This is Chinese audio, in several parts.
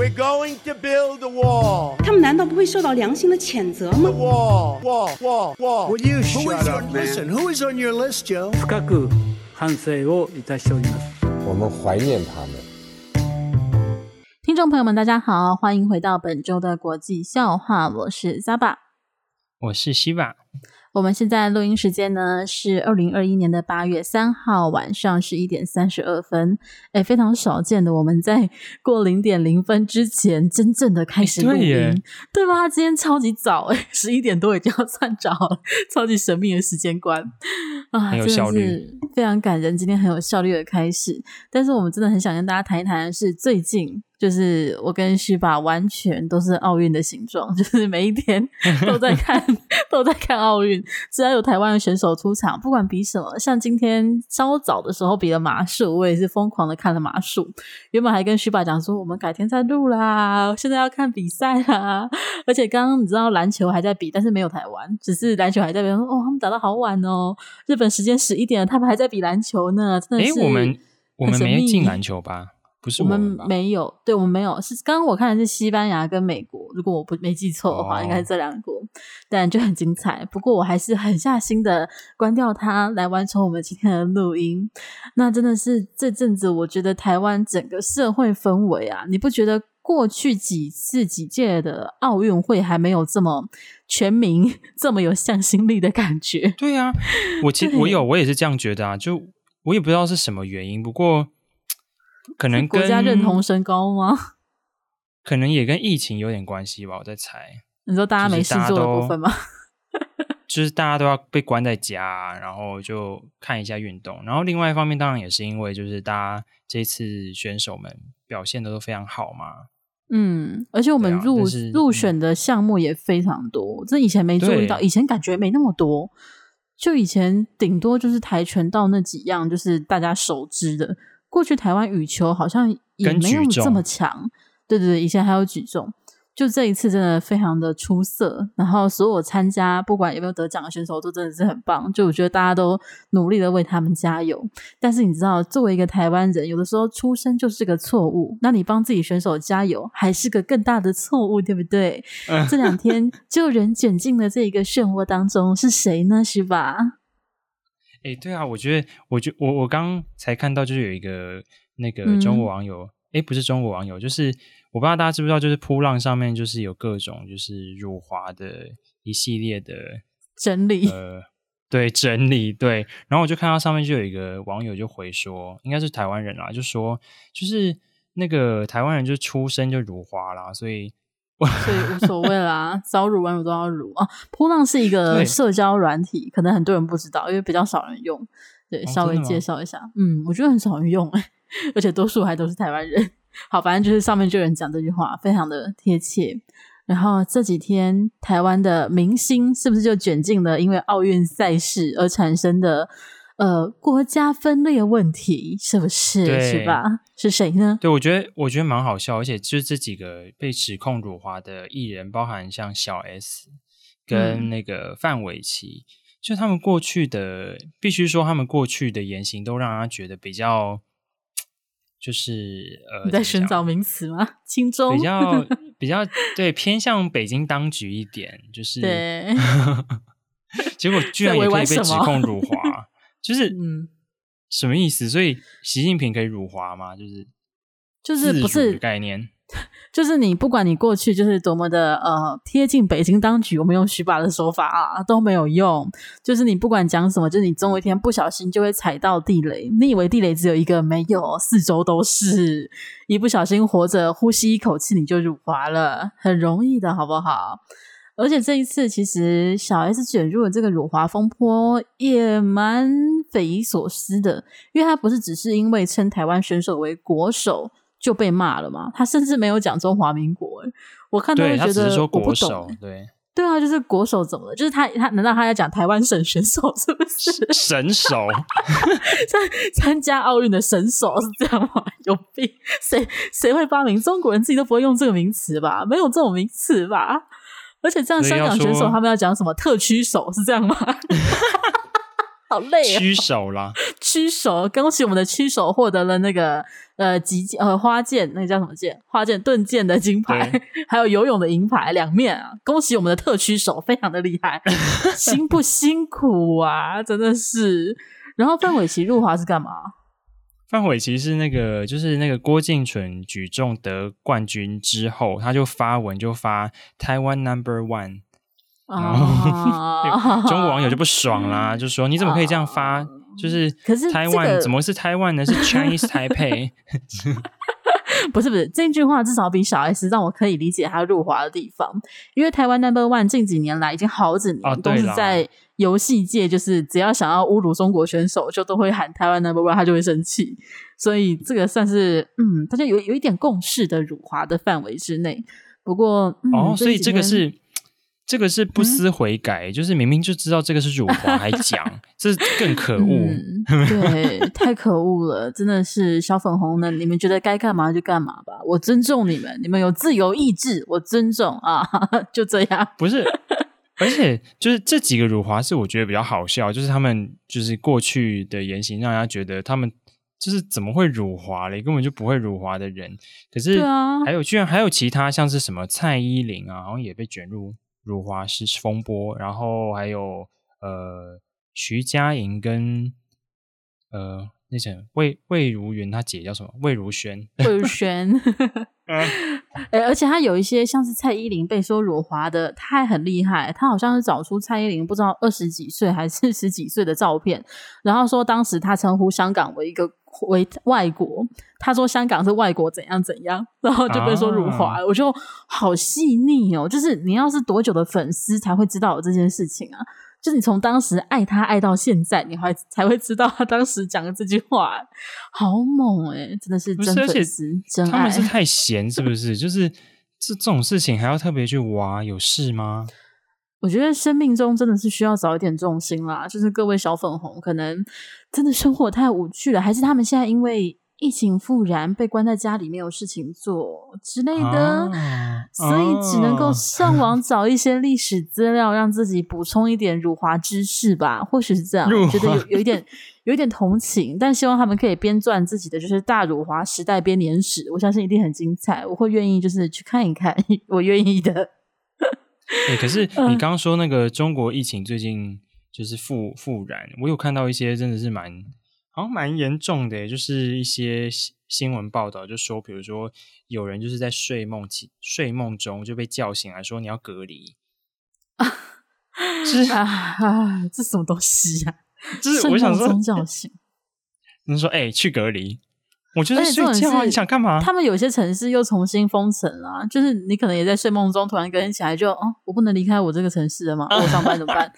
We're going to build a wall. 他们难道不会受到良心的谴责吗 Wall, wall, wall, wall. Would you Who shut is up, on, man? listen, who is on your list, Joe? 深く反省をいたしております。我们怀念他们。听众朋友们，大家好，欢迎回到本周的国际笑话，我是 Zaba，我是希瓦。 我们现在录音时间呢是二零二一年的八月三号晚上十一点三十二分，哎，非常少见的，我们在过零点零分之前真正的开始录音，对，对吧？今天超级早，哎，十一点多已经要算着了，超级神秘的时间观啊，很有效率，真的是非常感人。今天很有效率的开始，但是我们真的很想跟大家谈一谈的是最近。就是我跟徐爸完全都是奥运的形状，就是每一天 都在看，都在看奥运。只要有台湾的选手出场，不管比什么，像今天稍早的时候比了马术，我也是疯狂的看了马术。原本还跟徐爸讲说，我们改天再录啦，现在要看比赛啦。而且刚刚你知道篮球还在比，但是没有台湾，只是篮球还在比。说哦，他们打到好晚哦，日本时间十一点了，他们还在比篮球呢。真的是，诶，我们我们没进篮球吧？不是我们，没有，对我们没有。是刚刚我看的是西班牙跟美国，如果我不没记错的话，哦、应该是这两国，但就很精彩。不过我还是狠下心的关掉它，来完成我们今天的录音。那真的是这阵子，我觉得台湾整个社会氛围啊，你不觉得过去几次几届的奥运会还没有这么全民、这么有向心力的感觉？对啊，我其 实我有，我也是这样觉得啊。就我也不知道是什么原因，不过。可能跟国家认同升高吗？可能也跟疫情有点关系吧，我在猜。你说大家没事做的部分吗？就是大家都要被关在家，然后就看一下运动。然后另外一方面，当然也是因为就是大家这次选手们表现的都非常好嘛。嗯，而且我们入、啊、入选的项目也非常多，这以前没注意到，以前感觉没那么多。就以前顶多就是跆拳道那几样，就是大家熟知的。过去台湾羽球好像也没有这么强，对对对，以前还有举重，就这一次真的非常的出色。然后所有参加不管有没有得奖的选手都真的是很棒，就我觉得大家都努力的为他们加油。但是你知道，作为一个台湾人，有的时候出生就是个错误，那你帮自己选手加油还是个更大的错误，对不对？嗯、这两天就人卷进了这一个漩涡当中，是谁呢？是吧？哎，对啊，我觉得，我觉我我刚才看到，就是有一个那个中国网友，哎、嗯，不是中国网友，就是我不知道大家知不知道，就是扑浪上面就是有各种就是辱华的一系列的整理，呃，对，整理，对，然后我就看到上面就有一个网友就回说，应该是台湾人啦，就说就是那个台湾人就出生就辱华啦，所以。所以无所谓啦，早辱晚辱都要辱啊！波浪是一个社交软体，可能很多人不知道，因为比较少人用。对，稍微介绍一下。嗯，我觉得很少人用，而且多数还都是台湾人。好，反正就是上面就有人讲这句话，非常的贴切。然后这几天台湾的明星是不是就卷进了因为奥运赛事而产生的？呃，国家分裂问题是不是？是吧？是谁呢？对，我觉得我觉得蛮好笑，而且就是这几个被指控辱华的艺人，包含像小 S 跟那个范玮琪，嗯、就他们过去的，必须说他们过去的言行都让他觉得比较，就是呃，你在寻找名词吗？轻中 比较比较对偏向北京当局一点，就是对，结果居然也可以被指控辱华。就是嗯，什么意思？所以习近平可以辱华吗？就是就是不是概念？就是你不管你过去就是多么的呃贴近北京当局，我们用徐爸的说法啊都没有用。就是你不管讲什么，就是你总有一天不小心就会踩到地雷。你以为地雷只有一个？没有，四周都是。一不小心活着呼吸一口气，你就辱华了，很容易的，好不好？而且这一次，其实小 S 卷入了这个辱华风波，也蛮匪夷所思的。因为他不是只是因为称台湾选手为国手就被骂了嘛？他甚至没有讲中华民国。我看到会觉得我不懂。对对啊，就是国手怎么了？就是他他难道他要讲台湾省选手是不是 神手？参参加奥运的神手是这样吗？有病！谁谁会发明？中国人自己都不会用这个名词吧？没有这种名词吧？而且这样，香港选手他们要讲什么特区手是这样吗？好累啊！曲手啦，曲手，恭喜我们的曲手获得了那个呃击呃花剑，那个叫什么剑？花剑盾剑的金牌，还有游泳的银牌，两面啊！恭喜我们的特曲手，非常的厉害，辛不辛苦啊？真的是。然后范玮琪入华是干嘛？范玮琪是那个，就是那个郭靖淳举重得冠军之后，他就发文就发台湾 Number One。然后 中国网友就不爽啦，就说你怎么可以这样发？就是可是台湾怎么是台湾呢？是 Chinese Taipei？不是不是，这句话至少比小 S 让我可以理解他入华的地方，因为台湾 Number One 近几年来已经好几年都是在游戏界，就是只要想要侮辱中国选手，就都会喊台湾 Number One，他就会生气。所以这个算是嗯，大家有有一点共识的辱华的范围之内。不过、嗯、哦，所以这个是。这个是不思悔改，嗯、就是明明就知道这个是辱华还 讲，这更可恶、嗯。对，太可恶了，真的是小粉红呢。你们觉得该干嘛就干嘛吧，我尊重你们，你们有自由意志，我尊重啊，就这样。不是，而且就是这几个辱华是我觉得比较好笑，就是他们就是过去的言行，让人家觉得他们就是怎么会辱华嘞？根本就不会辱华的人。可是还有，啊、居然还有其他像是什么蔡依林啊，好像也被卷入。辱华是风波，然后还有呃徐佳莹跟呃那谁魏魏如云，她姐叫什么？魏如萱。魏如萱。哎、欸，而且他有一些像是蔡依林被说辱华的，他还很厉害。他好像是找出蔡依林不知道二十几岁还是十几岁的照片，然后说当时他称呼香港为一个为外国，他说香港是外国怎样怎样，然后就被说辱华。啊、我就好细腻哦，就是你要是多久的粉丝才会知道有这件事情啊？就是你从当时爱他爱到现在，你还才会知道他当时讲的这句话，好猛诶、欸、真的是真粉丝，真爱。他们是太闲是不是？就是这这种事情还要特别去挖，有事吗？我觉得生命中真的是需要找一点重心啦。就是各位小粉红，可能真的生活太无趣了，还是他们现在因为。疫情复燃，被关在家里没有事情做之类的，啊、所以只能够上网找一些历史资料，让自己补充一点辱华知识吧。或许是这样，我觉得有有一点有一点同情，但希望他们可以编撰自己的就是大辱华时代编年史，我相信一定很精彩。我会愿意就是去看一看，我愿意的。对、欸，可是你刚刚说那个中国疫情最近就是复复燃，我有看到一些真的是蛮。好像蛮严重的，就是一些新闻报道就说，比如说有人就是在睡梦起睡梦中就被叫醒来说你要隔离啊，是啊，啊，这什么东西呀、啊？就是我想说叫醒，你说哎、欸、去隔离，我觉得睡觉啊，你想干嘛？他们有些城市又重新封城了，就是你可能也在睡梦中突然跟起来就哦，我不能离开我这个城市了吗？我上班怎么办？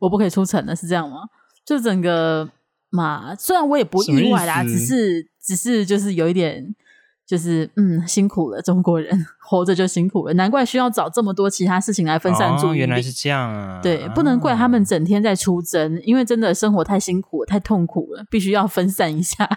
我不可以出城了，是这样吗？就整个。嘛，虽然我也不意外啦，只是只是就是有一点，就是嗯，辛苦了，中国人活着就辛苦了，难怪需要找这么多其他事情来分散注意力。哦，原来是这样啊！对，不能怪他们整天在出征，啊，因为真的生活太辛苦了，太痛苦了，必须要分散一下。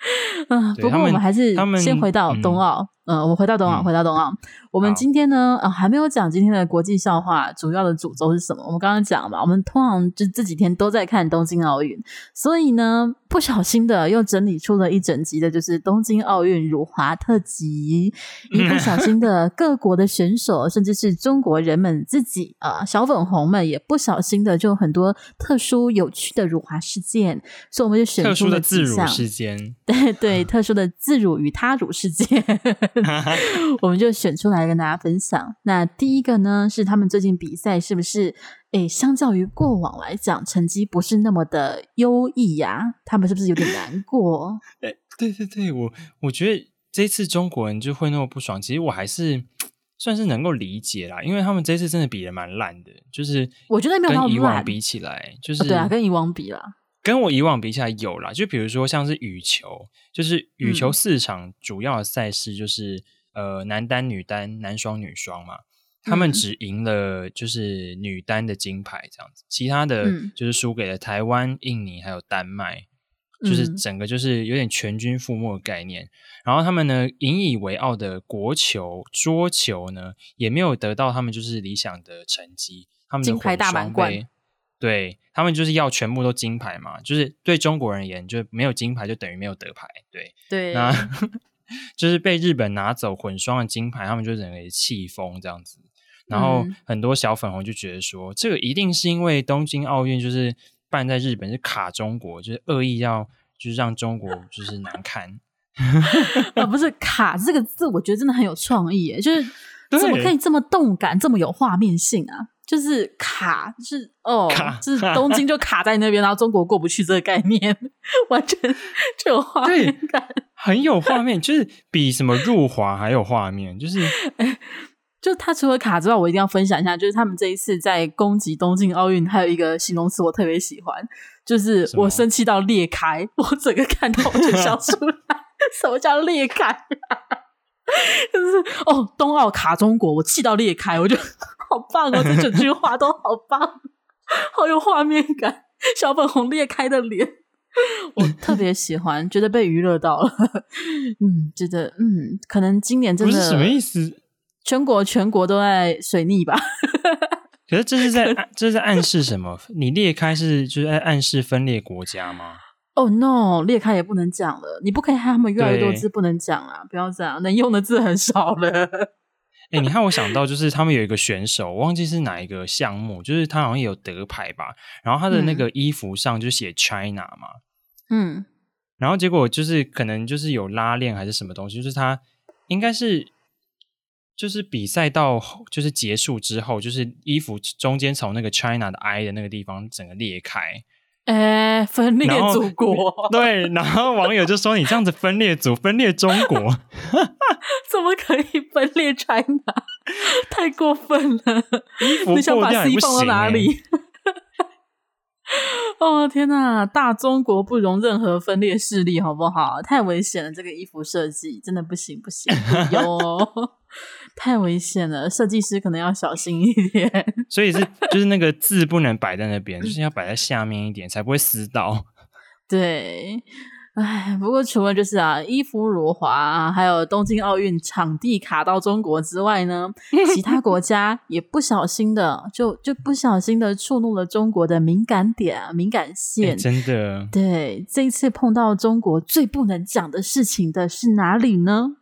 嗯，不过我们还是先回到冬奥。嗯，我们回到冬奥，回到冬奥。我们今天呢，啊，还没有讲今天的国际笑话，主要的主轴是什么？我们刚刚讲嘛，我们通常就这几天都在看东京奥运，所以呢，不小心的又整理出了一整集的，就是东京奥运辱华特辑。一不小心的，各国的选手，甚至是中国人们自己啊，小粉红们也不小心的，就很多特殊有趣的辱华事件，所以我们就选出了自辱事件。对对，特殊的自辱与他辱事件。我们就选出来跟大家分享。那第一个呢，是他们最近比赛是不是？诶，相较于过往来讲，成绩不是那么的优异呀？他们是不是有点难过？诶，对对对，我我觉得这次中国人就会那么不爽，其实我还是 算是能够理解啦，因为他们这次真的比的蛮烂的，就是我觉得没有跟以往比起来，就是、哦、对啊，跟以往比啦。跟我以往比起来有啦，就比如说像是羽球，就是羽球四场主要的赛事就是、嗯、呃男单、女单、男双、女双嘛，他们只赢了就是女单的金牌这样子，其他的就是输给了台湾、印尼还有丹麦，就是整个就是有点全军覆没的概念。然后他们呢引以为傲的国球桌球呢也没有得到他们就是理想的成绩，他们的金牌大满贯。对他们就是要全部都金牌嘛，就是对中国人而言，就没有金牌就等于没有得牌。对对，那 就是被日本拿走混双的金牌，他们就整个气疯这样子。然后很多小粉红就觉得说，嗯、这个一定是因为东京奥运就是办在日本，是卡中国，就是恶意要就是让中国就是难堪。啊，不是卡这个字，我觉得真的很有创意耶，就是怎么可以这么动感，这么有画面性啊？就是卡，就是哦，就是东京就卡在那边，然后中国过不去这个概念，完全就有画面感，很有画面，就是比什么入华还有画面，就是。就他除了卡之外，我一定要分享一下，就是他们这一次在攻击东京奥运，还有一个形容词我特别喜欢，就是我生气到裂开，我整个看到我就笑出来。什么叫裂开？就是哦，冬奥卡中国，我气到裂开，我就好棒哦，这整句话都好棒，好有画面感。小粉红裂开的脸，我特别喜欢，觉得被娱乐到了。嗯，觉得嗯，可能今年真的是什么意思。全国全国都在水逆吧？可是这是在 这是在暗示什么？你裂开是就是在暗示分裂国家吗？哦、oh、no，裂开也不能讲了，你不可以害他们越来越多字不能讲啊！不要这样，能用的字很少了。哎、欸，你看我想到就是他们有一个选手，我忘记是哪一个项目，就是他好像也有得牌吧？然后他的那个衣服上就写 China 嘛，嗯，然后结果就是可能就是有拉链还是什么东西，就是他应该是。就是比赛到就是结束之后，就是衣服中间从那个 China 的 I 的那个地方整个裂开，哎、欸，分裂祖国。对，然后网友就说：“你这样子分裂祖，分裂中国，怎么可以分裂 China？太过分了！你想把 C 放到哪里？”哦天哪，大中国不容任何分裂势力，好不好？太危险了，这个衣服设计真的不行不行，哟。太危险了，设计师可能要小心一点。所以是就是那个字不能摆在那边，就是要摆在下面一点，才不会撕到。对，哎，不过除了就是啊，衣服辱华啊，还有东京奥运场地卡到中国之外呢，其他国家也不小心的就就不小心的触怒了中国的敏感点啊，敏感线。真的，对，这一次碰到中国最不能讲的事情的是哪里呢？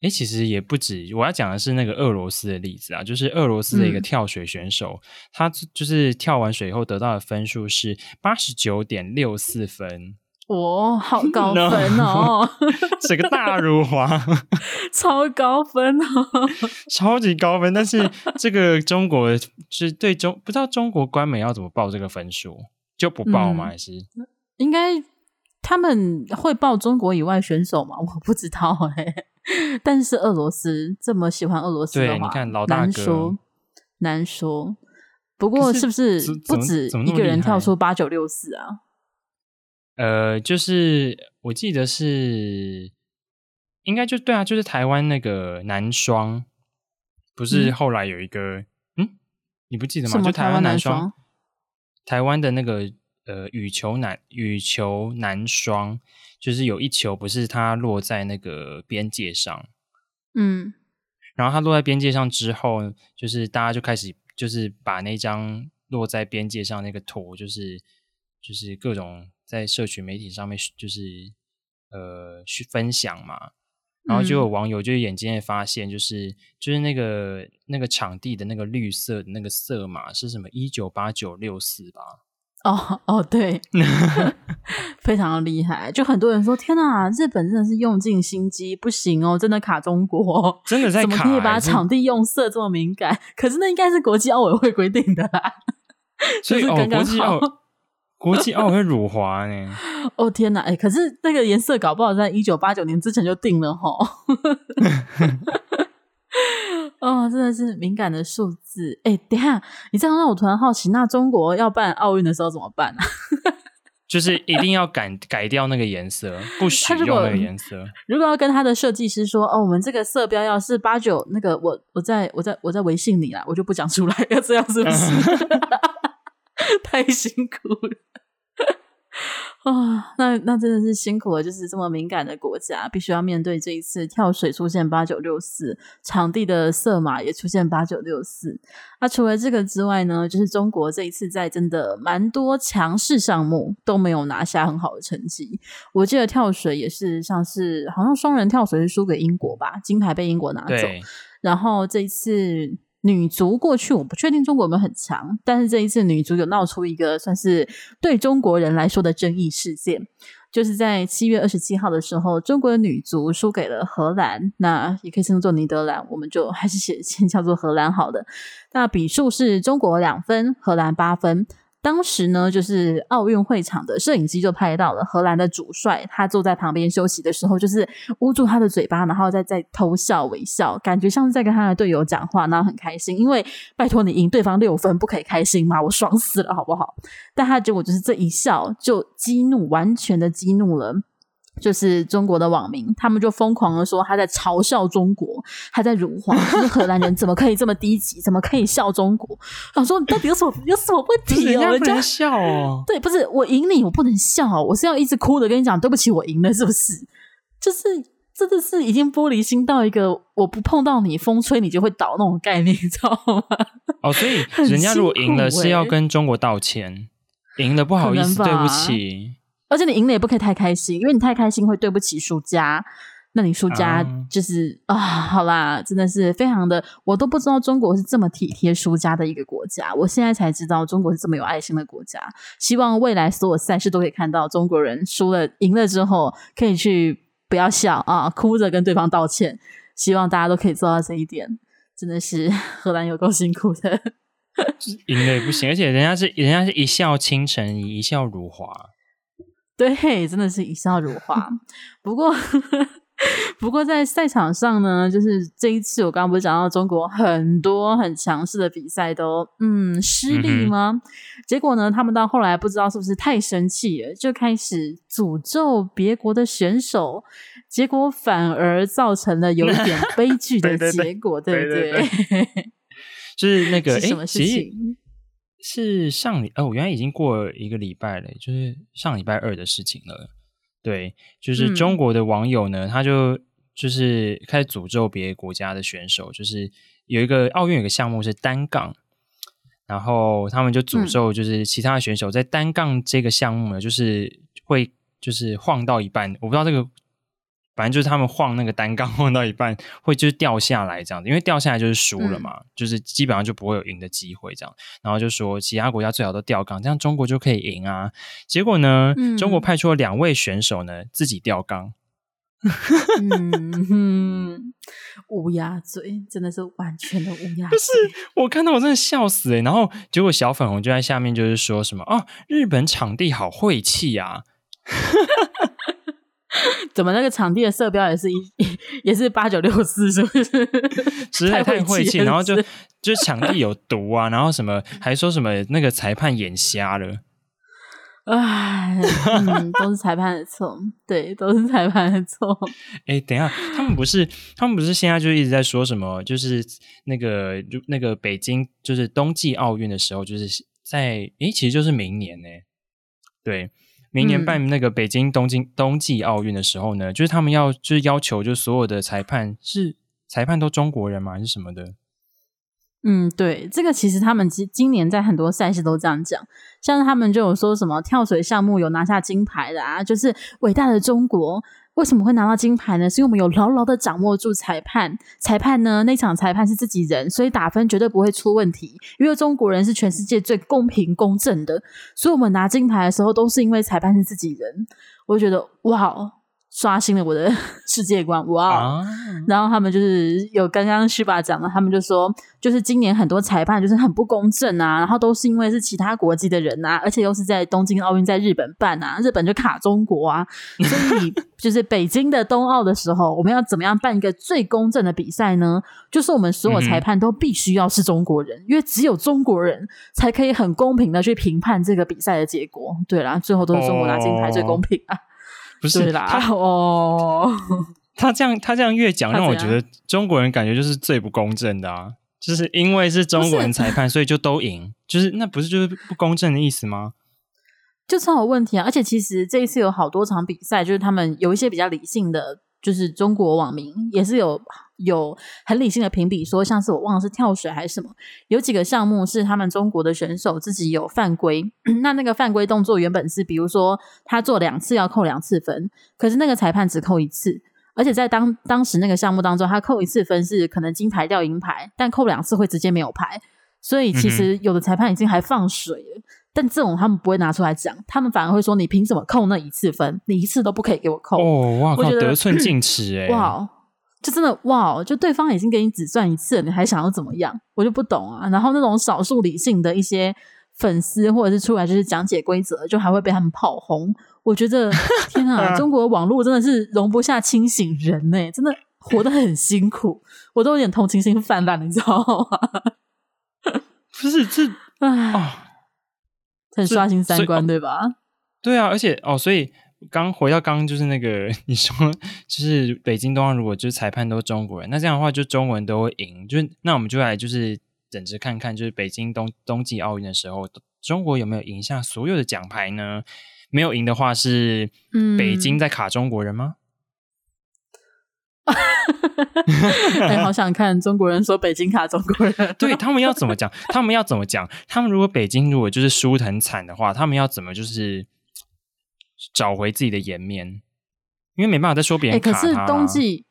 哎，其实也不止，我要讲的是那个俄罗斯的例子啊，就是俄罗斯的一个跳水选手，嗯、他就是跳完水以后得到的分数是八十九点六四分，哇、哦，好 高分哦！这个大辱华，超高分哦，超级高分。但是这个中国是对中不知道中国官媒要怎么报这个分数，就不报吗？嗯、还是应该他们会报中国以外选手吗？我不知道哎。但是俄罗斯这么喜欢俄罗斯的话，对，你看老大哥，难说难说。不过是不是不止一个人跳出八九六四啊？呃，就是我记得是应该就对啊，就是台湾那个男双，不是后来有一个嗯，嗯，你不记得吗？就台湾男双，台湾的那个呃羽球男羽球男双。就是有一球不是它落在那个边界上，嗯，然后它落在边界上之后，就是大家就开始就是把那张落在边界上那个图，就是就是各种在社群媒体上面就是呃去分享嘛，然后就有网友就眼尖的发现，就是、嗯、就是那个那个场地的那个绿色的那个色码是什么一九八九六四吧。哦哦，对，非常的厉害。就很多人说：“天哪，日本真的是用尽心机，不行哦，真的卡中国，真的在卡，怎么可以把场地用色这么敏感？可是那应该是国际奥委会规定的啦。所以就是刚刚好哦，国际奥 国际奥委会辱华呢？哦天哪，哎，可是那个颜色搞不好在一九八九年之前就定了哈。哦，真的是敏感的数字。哎，等下，你这样让我突然好奇，那中国要办奥运的时候怎么办啊？就是一定要改改掉那个颜色，不许用那个颜色。如果要跟他的设计师说，哦，我们这个色标要是八九，那个我我在我在我在微信里啦，我就不讲出来，要这样是不是？太辛苦了。啊，那那真的是辛苦了，就是这么敏感的国家，必须要面对这一次跳水出现八九六四，场地的色码也出现八九六四。那除了这个之外呢，就是中国这一次在真的蛮多强势项目都没有拿下很好的成绩。我记得跳水也是像是好像双人跳水是输给英国吧，金牌被英国拿走。然后这一次。女足过去我不确定中国有没有很强，但是这一次女足有闹出一个算是对中国人来说的争议事件，就是在七月二十七号的时候，中国的女足输给了荷兰，那也可以称作尼德兰，我们就还是写先叫做荷兰好的。那比数是中国两分，荷兰八分。当时呢，就是奥运会场的摄影机就拍到了荷兰的主帅，他坐在旁边休息的时候，就是捂住他的嘴巴，然后再在偷笑微笑，感觉像是在跟他的队友讲话，然后很开心。因为拜托你赢对方六分，不可以开心吗？我爽死了，好不好？但他结果就是这一笑就激怒，完全的激怒了。就是中国的网民，他们就疯狂的说他在嘲笑中国，他在辱华，就是荷兰人怎么可以这么低级，怎么可以笑中国？我说你到底有什么有什么问题啊？人家不能笑哦，对，不是我赢你，我不能笑，我是要一直哭的跟你讲对不起，我赢了，是不是？就是真的是已经玻璃心到一个我不碰到你，风吹你就会倒那种概念，你知道吗？哦，所以人家如果赢了是要跟中国道歉，赢了不好意思，对不起。而且你赢了也不可以太开心，因为你太开心会对不起输家。那你输家就是啊，啊，好啦，真的是非常的，我都不知道中国是这么体贴输家的一个国家。我现在才知道中国是这么有爱心的国家。希望未来所有赛事都可以看到中国人输了、赢了之后，可以去不要笑啊，哭着跟对方道歉。希望大家都可以做到这一点。真的是荷兰有够辛苦的，赢了也不行，而且人家是人家是一笑倾城，一笑辱华。对，真的是一笑如花。不过，不过在赛场上呢，就是这一次我刚刚不是讲到中国很多很强势的比赛都嗯失利吗？嗯、结果呢，他们到后来不知道是不是太生气了，就开始诅咒别国的选手，结果反而造成了有一点悲剧的 结果，对不对？就是那个是什么事情？是上礼哦，原来已经过了一个礼拜了，就是上礼拜二的事情了。对，就是中国的网友呢，嗯、他就就是开始诅咒别的国家的选手，就是有一个奥运有个项目是单杠，然后他们就诅咒就是其他的选手在单杠这个项目呢，就是会就是晃到一半，我不知道这个。反正就是他们晃那个单杠晃到一半会就是掉下来这样子，因为掉下来就是输了嘛，嗯、就是基本上就不会有赢的机会这样。然后就说其他国家最好都掉杠，这样中国就可以赢啊。结果呢，嗯、中国派出了两位选手呢自己掉杠，乌鸦嘴真的是完全的乌鸦嘴。不是，我看到我真的笑死哎、欸。然后结果小粉红就在下面就是说什么哦，日本场地好晦气呀。怎么那个场地的色标也是一 也是八九六四，是不是？实在太晦气，然后就就场地有毒啊，然后什么还说什么那个裁判眼瞎了，唉、嗯，都是裁判的错，对，都是裁判的错。哎、欸，等一下，他们不是他们不是现在就一直在说什么？就是那个就那个北京就是冬季奥运的时候，就是在哎、欸，其实就是明年呢、欸，对。明年办那个北京东京冬季奥运的时候呢，嗯、就是他们要就是要求，就所有的裁判是裁判都中国人吗？还是什么的？嗯，对，这个其实他们今今年在很多赛事都这样讲，像他们就有说什么跳水项目有拿下金牌的啊，就是伟大的中国。为什么会拿到金牌呢？是因为我们有牢牢的掌握住裁判，裁判呢，那场裁判是自己人，所以打分绝对不会出问题。因为中国人是全世界最公平公正的，所以我们拿金牌的时候都是因为裁判是自己人。我觉得哇。刷新了我的 世界观，哇、wow! 啊！然后他们就是有刚刚旭爸讲的，他们就说，就是今年很多裁判就是很不公正啊，然后都是因为是其他国籍的人啊，而且又是在东京奥运在日本办啊，日本就卡中国啊，所以就是北京的冬奥的时候，我们要怎么样办一个最公正的比赛呢？就是我们所有裁判都必须要是中国人，嗯、因为只有中国人才可以很公平的去评判这个比赛的结果。对啦，最后都是中国拿金牌最公平啊。哦不是啦，他 哦，他这样他这样越讲，让我觉得中国人感觉就是最不公正的啊！就是因为是中国人裁判，所以就都赢，就是那不是就是不公正的意思吗？就超有问题啊！而且其实这一次有好多场比赛，就是他们有一些比较理性的，就是中国网民也是有有很理性的评比，说像是我忘了是跳水还是什么，有几个项目是他们中国的选手自己有犯规，那那个犯规动作原本是比如说他做两次要扣两次分，可是那个裁判只扣一次，而且在当当时那个项目当中，他扣一次分是可能金牌掉银牌，但扣两次会直接没有牌，所以其实有的裁判已经还放水了。但这种他们不会拿出来讲，他们反而会说：“你凭什么扣那一次分？你一次都不可以给我扣。”哦，哇，我觉得得寸进尺哎！哇，就真的哇，就对方已经给你只赚一次，你还想要怎么样？我就不懂啊。然后那种少数理性的一些粉丝或者是出来就是讲解规则，就还会被他们炮轰。我觉得天啊，中国网络真的是容不下清醒人呢，真的活得很辛苦，我都有点同情心泛滥，你知道吗？不是这啊。哦很刷新三观，对吧？对啊，而且哦，所以刚回到刚刚就是那个 你说，就是北京冬奥如果就是裁判都是中国人，那这样的话就中国人都会赢。就那我们就来就是等着看看，就是北京冬冬季奥运的时候，中国有没有赢下所有的奖牌呢？没有赢的话，是北京在卡中国人吗？嗯 哎，好想看中国人说北京卡中国人，对他们要怎么讲？他们要怎么讲？他们如果北京如果就是输得很惨的话，他们要怎么就是找回自己的颜面？因为没办法再说别人。可是冬季，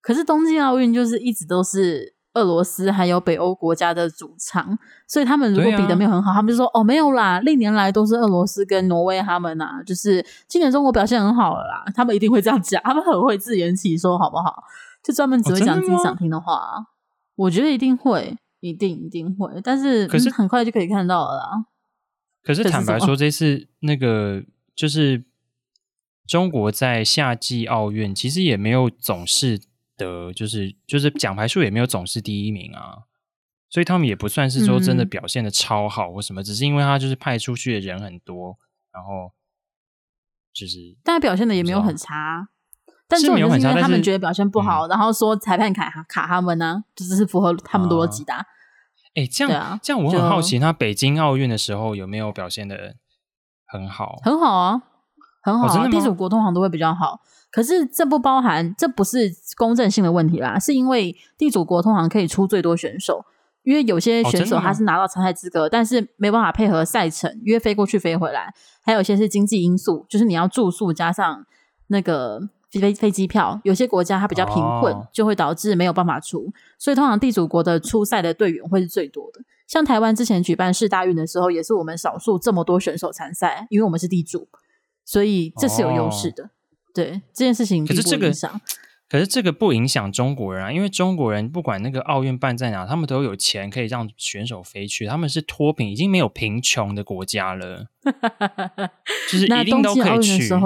可是冬季奥运就是一直都是。俄罗斯还有北欧国家的主场，所以他们如果比的没有很好，啊、他们就说哦没有啦，历年来都是俄罗斯跟挪威他们啊，就是今年中国表现很好了啦，他们一定会这样讲，他们很会自圆其说，好不好？就专门只会讲自己想听的话，哦、我觉得一定会，一定一定会，但是可是、嗯、很快就可以看到了啦。可是坦白说，这次那个就是中国在夏季奥运其实也没有总是。得就是就是奖牌数也没有总是第一名啊，所以他们也不算是说真的表现的超好或什么，嗯、只是因为他就是派出去的人很多，然后就是大家表现的也没有很差，但是没有很差，他们觉得表现不好，然后说裁判卡卡他们呢，就只是 符合他们逻辑的。哎、欸，这样、啊、这样我很好奇，他北京奥运的时候有没有表现的很好？很好啊，很好啊，地主国通常都会比较好。可是这不包含，这不是公正性的问题啦，是因为地主国通常可以出最多选手，因为有些选手他是拿到参赛资格，哦、但是没办法配合赛程，因为飞过去飞回来，还有一些是经济因素，就是你要住宿加上那个飞飞机票，有些国家它比较贫困，哦、就会导致没有办法出，所以通常地主国的出赛的队员会是最多的。像台湾之前举办世大运的时候，也是我们少数这么多选手参赛，因为我们是地主，所以这是有优势的。哦对这件事情，可是这个，可是这个不影响中国人啊，因为中国人不管那个奥运办在哪，他们都有钱可以让选手飞去，他们是脱贫，已经没有贫穷的国家了，就是一定都可以去。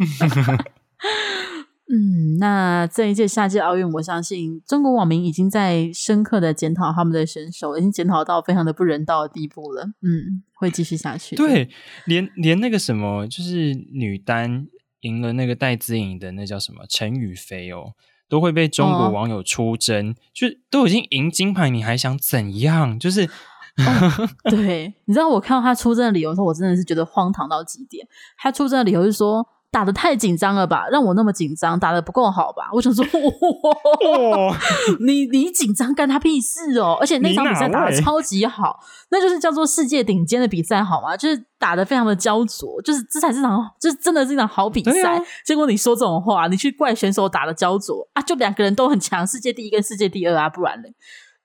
嗯，那这一届夏季奥运，我相信中国网民已经在深刻的检讨他们的选手，已经检讨到非常的不人道的地步了。嗯，会继续下去。对，连连那个什么，就是女单赢了那个戴资颖的那叫什么陈雨菲哦，都会被中国网友出征，哦、就都已经赢金牌，你还想怎样？就是，哦、对，你知道我看到他出征的理由的时候，我真的是觉得荒唐到极点。他出征的理由是说。打的太紧张了吧，让我那么紧张，打的不够好吧？我想说，哇 你你紧张干他屁事哦！而且那场比赛打的超级好，那就是叫做世界顶尖的比赛好吗？就是打的非常的焦灼，就是这才是场，就是真的是一场好比赛。啊、结果你说这种话，你去怪选手打的焦灼啊？就两个人都很强，世界第一跟世界第二啊，不然嘞？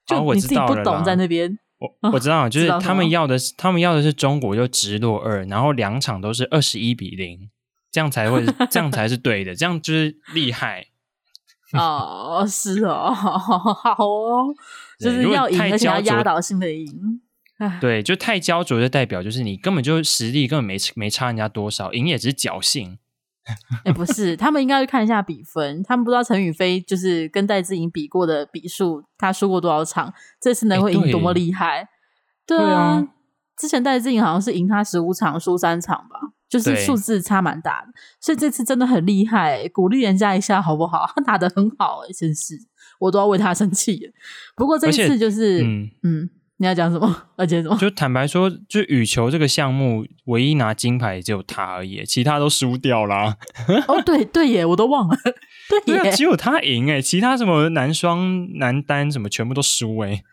就你自己不懂在那边。我我知道，就是他们要的是他们要的是中国就直落二，然后两场都是二十一比零。这样才会，这样才是对的，这样就是厉害。哦，是哦，好哦，就是要赢，而且要压倒性的赢。对，就太焦灼，就代表就是你根本就实力根本没没差人家多少，赢也只是侥幸。哎，不是，他们应该去看一下比分，他们不知道陈宇飞就是跟戴志颖比过的比数，他输过多少场，这次能会赢多么厉害？对啊，对啊，之前戴志颖好像是赢他十五场，输三场吧。就是数字差蛮大的，所以这次真的很厉害，欸，鼓励人家一下好不好？他 打的很好，欸，真是我都要为他生气。不过这一次就是，嗯，嗯你要讲什么？而且什么？就坦白说，就羽球这个项目，唯一拿金牌只有他而已，其他都输掉啦。哦，对对耶，我都忘了。对耶，对啊，只有他赢哎，其他什么男双、男单什么全部都输哎。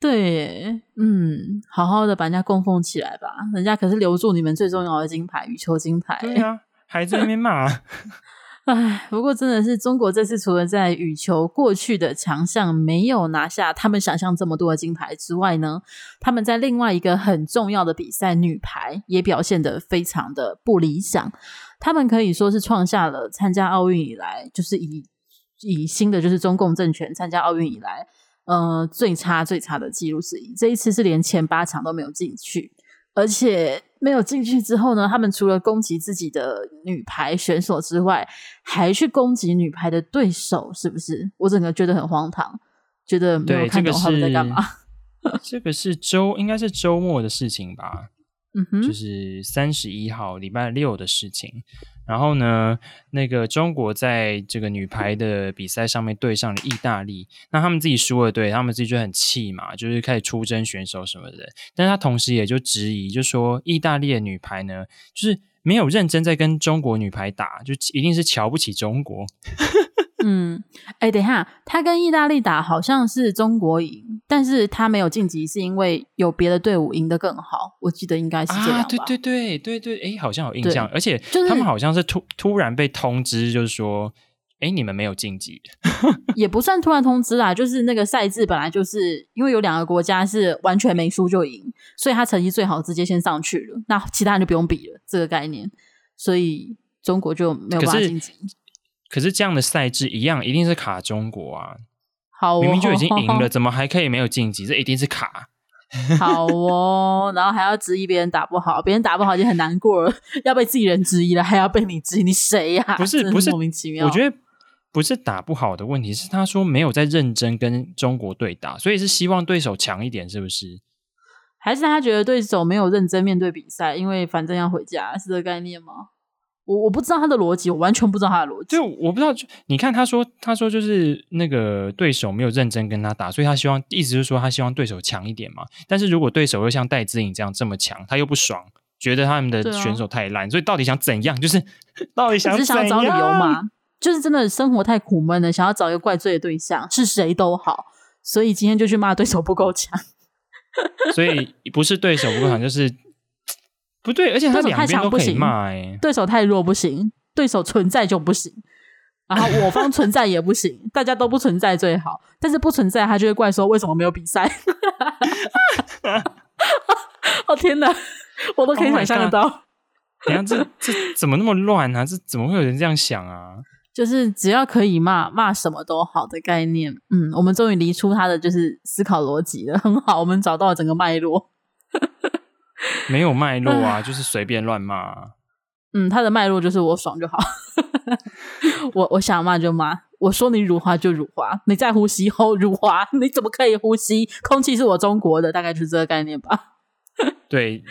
对耶，嗯，好好的把人家供奉起来吧，人家可是留住你们最重要的金牌，羽球金牌。对啊，还在那边骂。唉，不过真的是中国这次除了在羽球过去的强项没有拿下他们想象这么多的金牌之外呢，他们在另外一个很重要的比赛女排也表现得非常的不理想。他们可以说是创下了参加奥运以来，就是以以新的就是中共政权参加奥运以来，呃，最差最差的记录之一。这一次是连前八强都没有进去，而且。没有进去之后呢，他们除了攻击自己的女排选手之外，还去攻击女排的对手，是不是？我整个觉得很荒唐，觉得没有看懂他们在干嘛。这个是周，应该是周末的事情吧？嗯哼，就是三十一号礼拜六的事情。然后呢，那个中国在这个女排的比赛上面对上了意大利，那他们自己输了，对他们自己就很气嘛，就是开始出征选手什么的。但他同时也就质疑，就说意大利的女排呢，就是没有认真在跟中国女排打，就一定是瞧不起中国。嗯，哎，等一下，他跟意大利打好像是中国赢，但是他没有晋级，是因为有别的队伍赢得更好。我记得应该是这样吧？啊，对对对对对，哎，好像有印象，而且他们好像是突突然被通知，就是说，哎，你们没有晋级，也不算突然通知啦，就是那个赛制本来就是因为有两个国家是完全没输就赢，所以他成绩最好直接先上去了，那其他人就不用比了，这个概念，所以中国就没有办法晋级。可是这样的赛制一样，一定是卡中国啊！好哦，明明就已经赢了，怎么还可以没有晋级？这一定是卡。好哦，然后还要质疑别人打不好，别人打不好已经很难过了，要被自己人质疑了，还要被你质疑，你谁呀？不是不是莫名其妙。我觉得不是打不好的问题，是他说没有在认真跟中国对打，所以是希望对手强一点，是不是？还是他觉得对手没有认真面对比赛，因为反正要回家，是这个概念吗？我我不知道他的逻辑，我完全不知道他的逻辑。就我不知道，就你看他说，他说就是那个对手没有认真跟他打，所以他希望，意思是说他希望对手强一点嘛。但是如果对手又像戴资颖这样这么强，他又不爽，觉得他们的选手太烂，啊、所以到底想怎样？就是 到底想只是想找理由嘛？就是真的生活太苦闷了，想要找一个怪罪的对象，是谁都好，所以今天就去骂对手不够强。所以不是对手不够强，就是。不对，而且他两边都可以骂哎，对手太弱不行，对手存在就不行，然后我方存在也不行，大家都不存在最好，但是不存在他就会怪说为什么没有比赛？哦天哪，我都可以想象得到。Oh、等下这这怎么那么乱啊？这怎么会有人这样想啊？就是只要可以骂骂什么都好的概念。嗯，我们终于理出他的就是思考逻辑了，很好，我们找到了整个脉络。没有脉络啊，就是随便乱骂啊。嗯，他的脉络就是我爽就好，我我想骂就骂，我说你辱华就辱华，你在呼吸后辱华，你怎么可以呼吸？空气是我中国的，大概就是这个概念吧。对，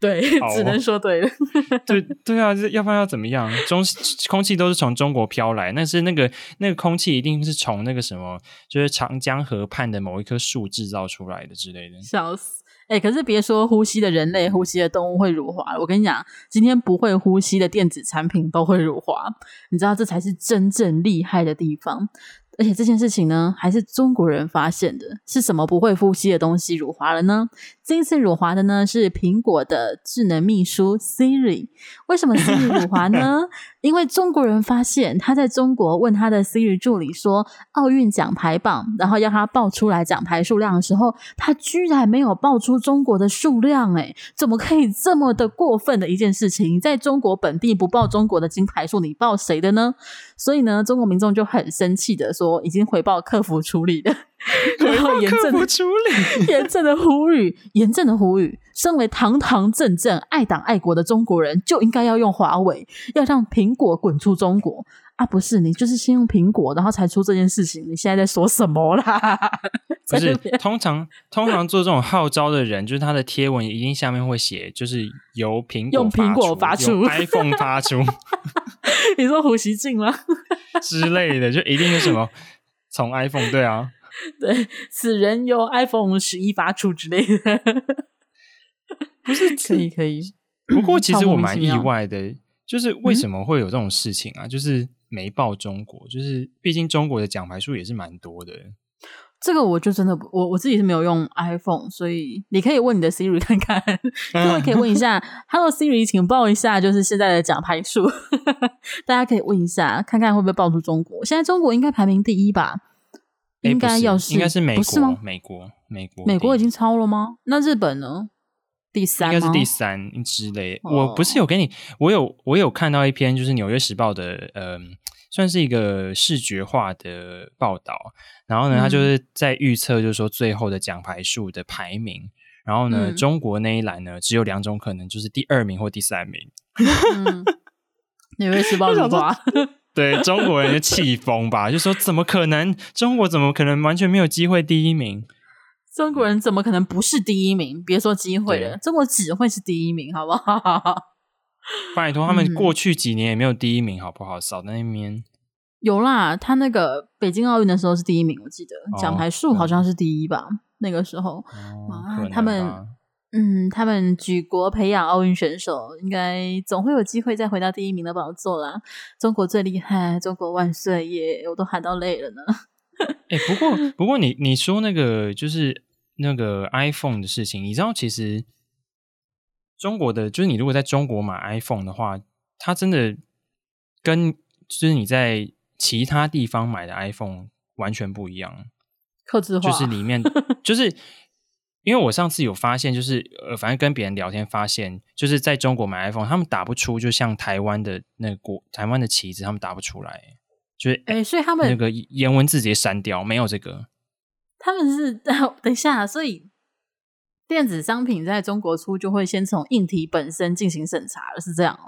对，只能说对了。对对啊，要不然要怎么样？中空气都是从中国飘来，但是那个那个空气一定是从那个什么，就是长江河畔的某一棵树制造出来的之类的。笑死。哎，可是别说呼吸的人类、呼吸的动物会乳化了，我跟你讲，今天不会呼吸的电子产品都会乳化，你知道这才是真正厉害的地方。而且这件事情呢，还是中国人发现的，是什么不会呼吸的东西乳化了呢？这一次辱华的呢，是苹果的智能秘书 Siri。为什么 Siri 辱华呢？因为中国人发现他在中国问他的 Siri 助理说奥运奖牌榜，然后要他报出来奖牌数量的时候，他居然没有报出中国的数量。诶，怎么可以这么的过分的一件事情？在中国本地不报中国的金牌数，你报谁的呢？所以呢，中国民众就很生气的说，已经回报客服处理的。然后严正的处理，严正的呼吁，严正的呼吁，身为堂堂正正爱党爱国的中国人，就应该要用华为，要让苹果滚出中国啊！不是你，就是先用苹果，然后才出这件事情。你现在在说什么啦？不是，通常通常做这种号召的人，就是他的贴文一定下面会写，就是由苹果用苹果发出，iPhone 发出。你说胡锡进吗？之类的，就一定是什么从 iPhone 对啊。对，此人由 iPhone 十一发出之类的，不是可以可以。不过其实我蛮意外的，就是为什么会有这种事情啊？嗯、就是没报中国，就是毕竟中国的奖牌数也是蛮多的。这个我就真的我我自己是没有用 iPhone，所以你可以问你的 Siri 看看，各位可以问一下，Hello Siri，请报一下就是现在的奖牌数，大家可以问一下，看看会不会报出中国。现在中国应该排名第一吧？应该要是，应该是美国，是吗？美国，美国，美国已经超了吗？那日本呢？第三应该是第三之类。我不是有给你，我有我有看到一篇就是《纽约时报》的，嗯。算是一个视觉化的报道，然后呢，他就是在预测，就是说最后的奖牌数的排名。嗯、然后呢，嗯、中国那一栏呢，只有两种可能，就是第二名或第三名。嗯、纽约时报的话，对中国人的气疯吧，就说怎么可能？中国怎么可能完全没有机会第一名？中国人怎么可能不是第一名？别说机会了，中国只会是第一名，好不好？拜托，他们过去几年也没有第一名，好不好？少在那边有啦，他那个北京奥运的时候是第一名，我记得奖、哦、牌数好像是第一吧？嗯、那个时候，哦、啊，他们嗯，他们举国培养奥运选手，应该总会有机会再回到第一名的宝座啦。中国最厉害，中国万岁耶！我都喊到累了呢。哎、欸，不过 不过你你说那个就是那个 iPhone 的事情，你知道其实。中国的，就是你如果在中国买 iPhone 的话，它真的跟就是你在其他地方买的 iPhone 完全不一样。刻字化就是里面就是因为我上次有发现，就是呃，反正跟别人聊天发现，就是在中国买 iPhone，他们打不出，就像台湾的那个国台湾的旗子，他们打不出来，就是哎，所以他们那个颜文字直接删掉，没有这个。他们是等一下，所以。电子商品在中国出就会先从硬体本身进行审查了，是这样？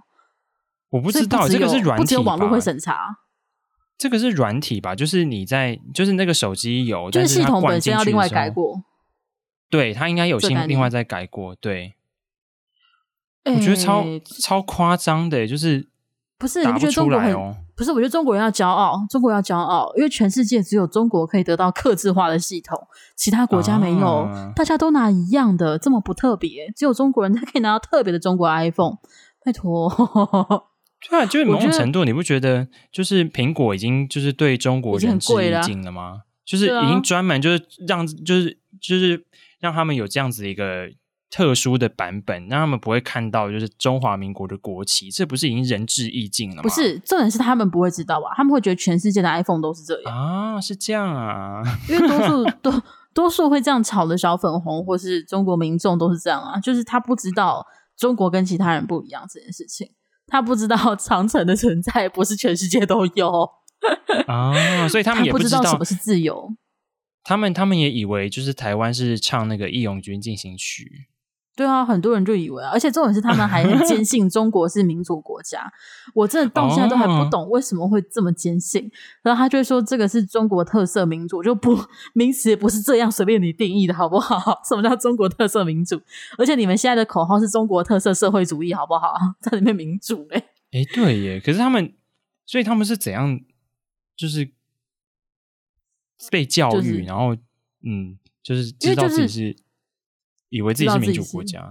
我不知道，这个是软体？不只有网络会审查，这个是软体吧？就是你在，就是那个手机有，就是系统本身要另外改过。对，他应该有新另外再改过。对，我觉得超超夸张的，就是不是？你不觉得中国很？不是，我觉得中国人要骄傲，中国要骄傲，因为全世界只有中国可以得到刻字化的系统，其他国家没有，啊、大家都拿一样的，这么不特别，只有中国人才可以拿到特别的中国 iPhone，拜托。对啊，就是某种程度，你不觉得就是苹果已经就是对中国仁至义尽了吗？了就是已经专门就是让就是就是让他们有这样子一个。特殊的版本，让他们不会看到就是中华民国的国旗，这不是已经仁至义尽了吗？不是，重点是他们不会知道吧？他们会觉得全世界的 iPhone 都是这样啊？是这样啊？因为多数 多多数会这样炒的小粉红，或是中国民众都是这样啊，就是他不知道中国跟其他人不一样这件事情，他不知道长城的存在不是全世界都有啊，所以他们也不知道什么是自由，他们他们也以为就是台湾是唱那个义勇军进行曲。对啊，很多人就以为啊，而且重点是他们还坚信 中国是民主国家。我真的到现在都还不懂为什么会这么坚信。哦、然后他就会说这个是中国特色民主，就不名词也不是这样随便你定义的好不好？什么叫中国特色民主？而且你们现在的口号是中国特色社会主义，好不好？在里面民主哎，哎对耶，可是他们，所以他们是怎样，就是被教育，就是、然后嗯，就是知道自己是。以为自己是民主国家，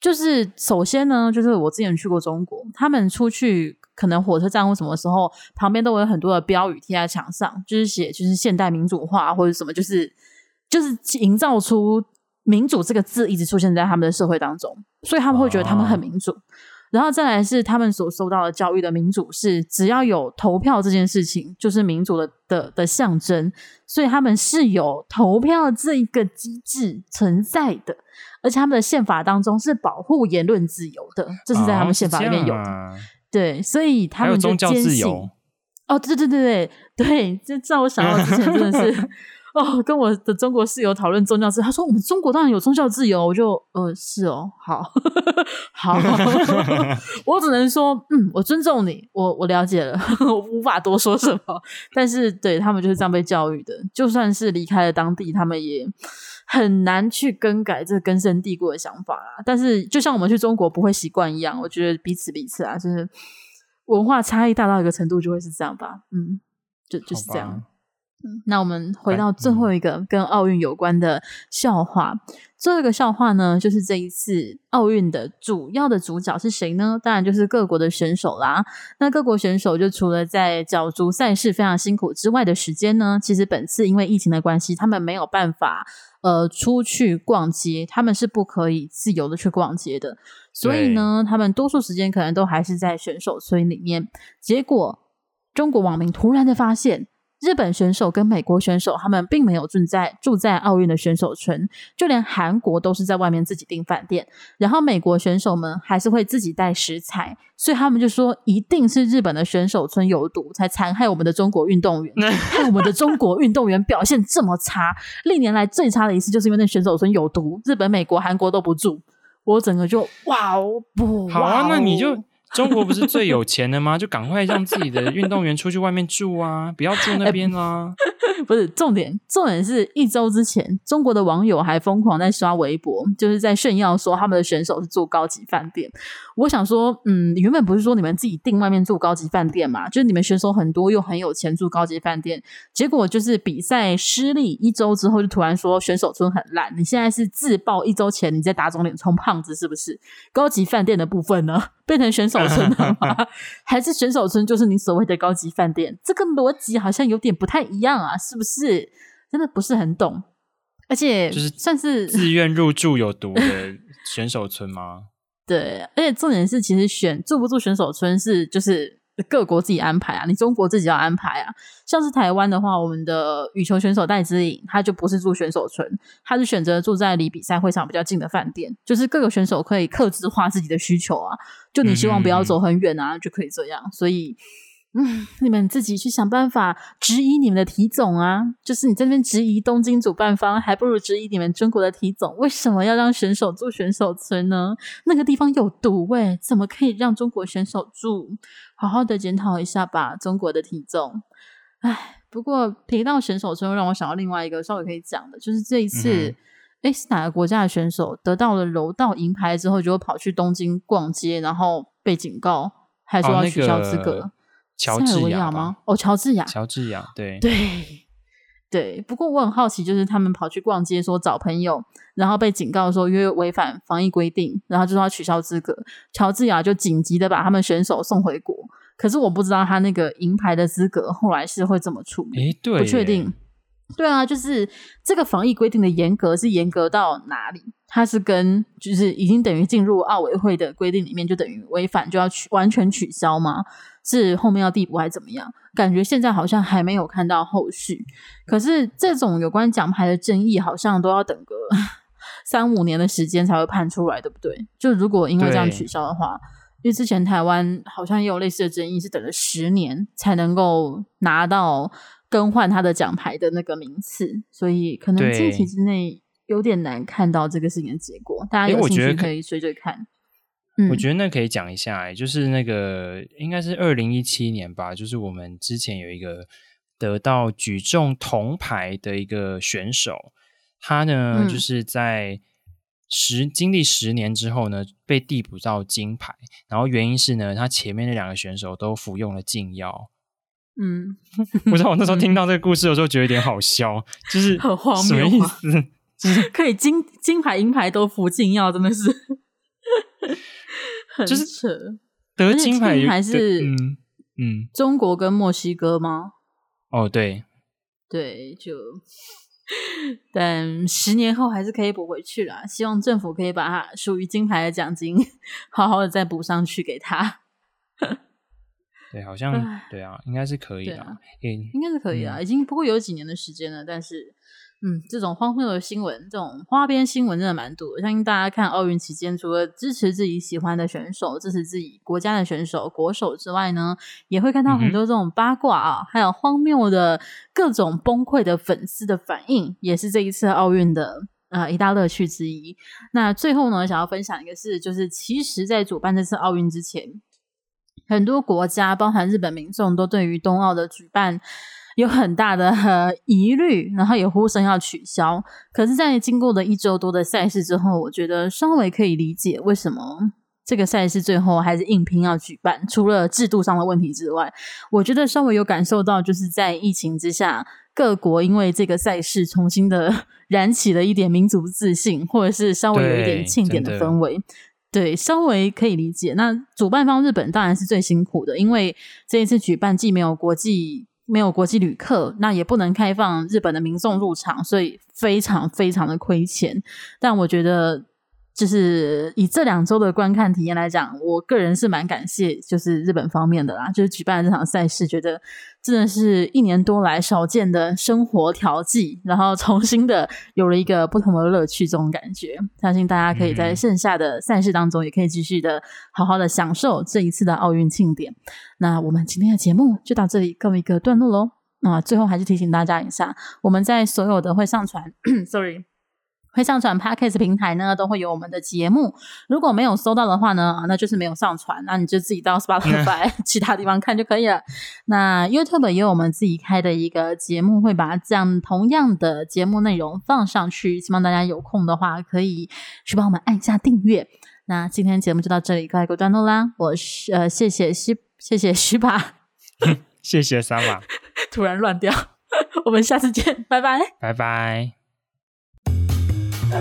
就是首先呢，就是我之前去过中国，他们出去可能火车站或什么时候，旁边都会有很多的标语贴在墙上，就是写就是现代民主化或者什么，就是就是营造出民主这个字一直出现在他们的社会当中，所以他们会觉得他们很民主。啊然后再来是他们所受到的教育的民主是，只要有投票这件事情，就是民主的的的象征，所以他们是有投票这一个机制存在的，而且他们的宪法当中是保护言论自由的，这是在他们宪法里面有的。哦啊、对，所以他们就坚信宗教自由。哦，对对对对对，这让我想到之前真的是。哦，跟我的中国室友讨论宗教自由，他说我们中国当然有宗教自由，我就呃是哦，好，好，我只能说嗯，我尊重你，我我了解了，我无法多说什么，但是对他们就是这样被教育的，就算是离开了当地，他们也很难去更改这根深蒂固的想法啦。但是就像我们去中国不会习惯一样，我觉得彼此彼此啊，就是文化差异大到一个程度就会是这样吧，嗯，就就是这样。嗯，那我们回到最后一个跟奥运有关的笑话。嗯、最后一个笑话呢，就是这一次奥运的主要的主角是谁呢？当然就是各国的选手啦。那各国选手就除了在角逐赛事非常辛苦之外的时间呢，其实本次因为疫情的关系，他们没有办法呃出去逛街，他们是不可以自由的去逛街的。所以呢，他们多数时间可能都还是在选手村里面。结果，中国网民突然的发现。日本选手跟美国选手，他们并没有住在住在奥运的选手村，就连韩国都是在外面自己订饭店。然后美国选手们还是会自己带食材，所以他们就说一定是日本的选手村有毒，才残害我们的中国运动员，害我们的中国运动员表现这么差。历年来最差的一次，就是因为那选手村有毒，日本、美国、韩国都不住。我整个就哇哦不好啊，那你就。中国不是最有钱的吗？就赶快让自己的运动员出去外面住啊！不要住那边啦。不是重点，重点是一周之前，中国的网友还疯狂在刷微博，就是在炫耀说他们的选手是住高级饭店。我想说，嗯，原本不是说你们自己订外面住高级饭店嘛？就是你们选手很多又很有钱住高级饭店，结果就是比赛失利一周之后，就突然说选手村很烂。你现在是自爆一周前你在打肿脸充胖子是不是？高级饭店的部分呢？变成选手村了吗？还是选手村就是你所谓的高级饭店？这个逻辑好像有点不太一样啊，是不是？真的不是很懂。而且就是算是自愿入住有毒的选手村吗？对，而且重点是，其实选住不住选手村是就是。各国自己安排啊，你中国自己要安排啊。像是台湾的话，我们的羽球选手戴资颖，他就不是住选手村，他是选择住在离比赛会场比较近的饭店。就是各个选手可以克制化自己的需求啊，就你希望不要走很远啊，嗯、就可以这样。所以。嗯，你们自己去想办法质疑你们的体总啊！就是你在那边质疑东京主办方，还不如质疑你们中国的体总，为什么要让选手住选手村呢？那个地方有毒喂、欸，怎么可以让中国选手住？好好的检讨一下吧，中国的体总。唉，不过提到选手村，让我想到另外一个稍微可以讲的，就是这一次，诶、嗯、是哪个国家的选手得到了柔道银牌之后，就跑去东京逛街，然后被警告，还说要取消资格。哦那个乔治亚吗？哦，乔治亚，乔治亚，对对对。不过我很好奇，就是他们跑去逛街说找朋友，然后被警告说因为违反防疫规定，然后就说要取消资格。乔治亚就紧急的把他们选手送回国。可是我不知道他那个银牌的资格后来是会怎么处理，诶对，不确定。对啊，就是这个防疫规定的严格是严格到哪里？它是跟就是已经等于进入奥委会的规定里面，就等于违反就要取完全取消吗？是后面要递补还是怎么样？感觉现在好像还没有看到后续。可是这种有关奖牌的争议，好像都要等个 三五年的时间才会判出来，对不对？就如果因为这样取消的话，因为之前台湾好像也有类似的争议，是等了十年才能够拿到。更换他的奖牌的那个名次，所以可能近期之内有点难看到这个事情的结果。大家有兴趣可以追追看。我觉，嗯、我觉得那可以讲一下，欸，就是那个应该是二零一七年吧，就是我们之前有一个得到举重铜牌的一个选手，他呢，嗯、就是在十经历十年之后呢，被递补到金牌，然后原因是呢，他前面那两个选手都服用了禁药。嗯，不知道我那时候听到这个故事的时候，觉得有点好笑，嗯、就是很荒谬，什么意思？可以金金牌银牌都服禁药，真的是 很扯。就是得金牌还是嗯嗯，中国跟墨西哥吗？哦，对对，就但十年后还是可以补回去啦。希望政府可以把它属于金牌的奖金 好好的再补上去给他。对，好像对啊，应该是可以的，啊欸，应该是可以啊，嗯、已经不过有几年的时间了。但是，嗯，这种荒谬的新闻，这种花边新闻真的蛮多的。相信大家看奥运期间，除了支持自己喜欢的选手、支持自己国家的选手、国手之外呢，也会看到很多这种八卦啊，嗯、还有荒谬的各种崩溃的粉丝的反应，也是这一次奥运的呃一大乐趣之一。那最后呢，想要分享一个事，就是其实在主办这次奥运之前。很多国家，包含日本民众，都对于冬奥的举办有很大的疑虑，然后也呼声要取消。可是，在经过了一周多的赛事之后，我觉得稍微可以理解为什么这个赛事最后还是硬拼要举办。除了制度上的问题之外，我觉得稍微有感受到，就是在疫情之下。各国因为这个赛事重新的 燃起了一点民族自信，或者是稍微有一点庆典的氛围。对，稍微可以理解。那主办方日本当然是最辛苦的，因为这一次举办既没有国际没有国际旅客，那也不能开放日本的民众入场，所以非常非常的亏钱。但我觉得。就是以这两周的观看体验来讲，我个人是蛮感谢，就是日本方面的啦，就是举办这场赛事，觉得真的是一年多来少见的生活调剂，然后重新的有了一个不同的乐趣，这种感觉，相信大家可以在剩下的赛事当中，也可以继续的好好的享受这一次的奥运庆典。那我们今天的节目就到这里告一个段落喽。那最后还是提醒大家一下，我们在所有的会上传，sorry。会上传 Podcast 平台呢，都会有我们的节目。如果没有搜到的话呢，那就是没有上传，那你就自己到 Spotify 其他地方看就可以了。那 YouTube 也有我们自己开的一个节目，会把这样同样的节目内容放上去。希望大家有空的话，可以去帮我们按下订阅。那今天节目就到这里，告一个段落啦。我是呃，谢谢西，谢谢西巴，谢谢三娃，突然乱掉。我们下次见，拜拜，拜拜。I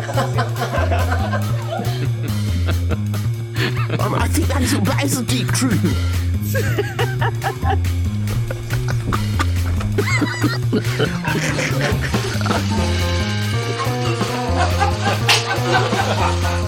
think that is a, that is a deep truth.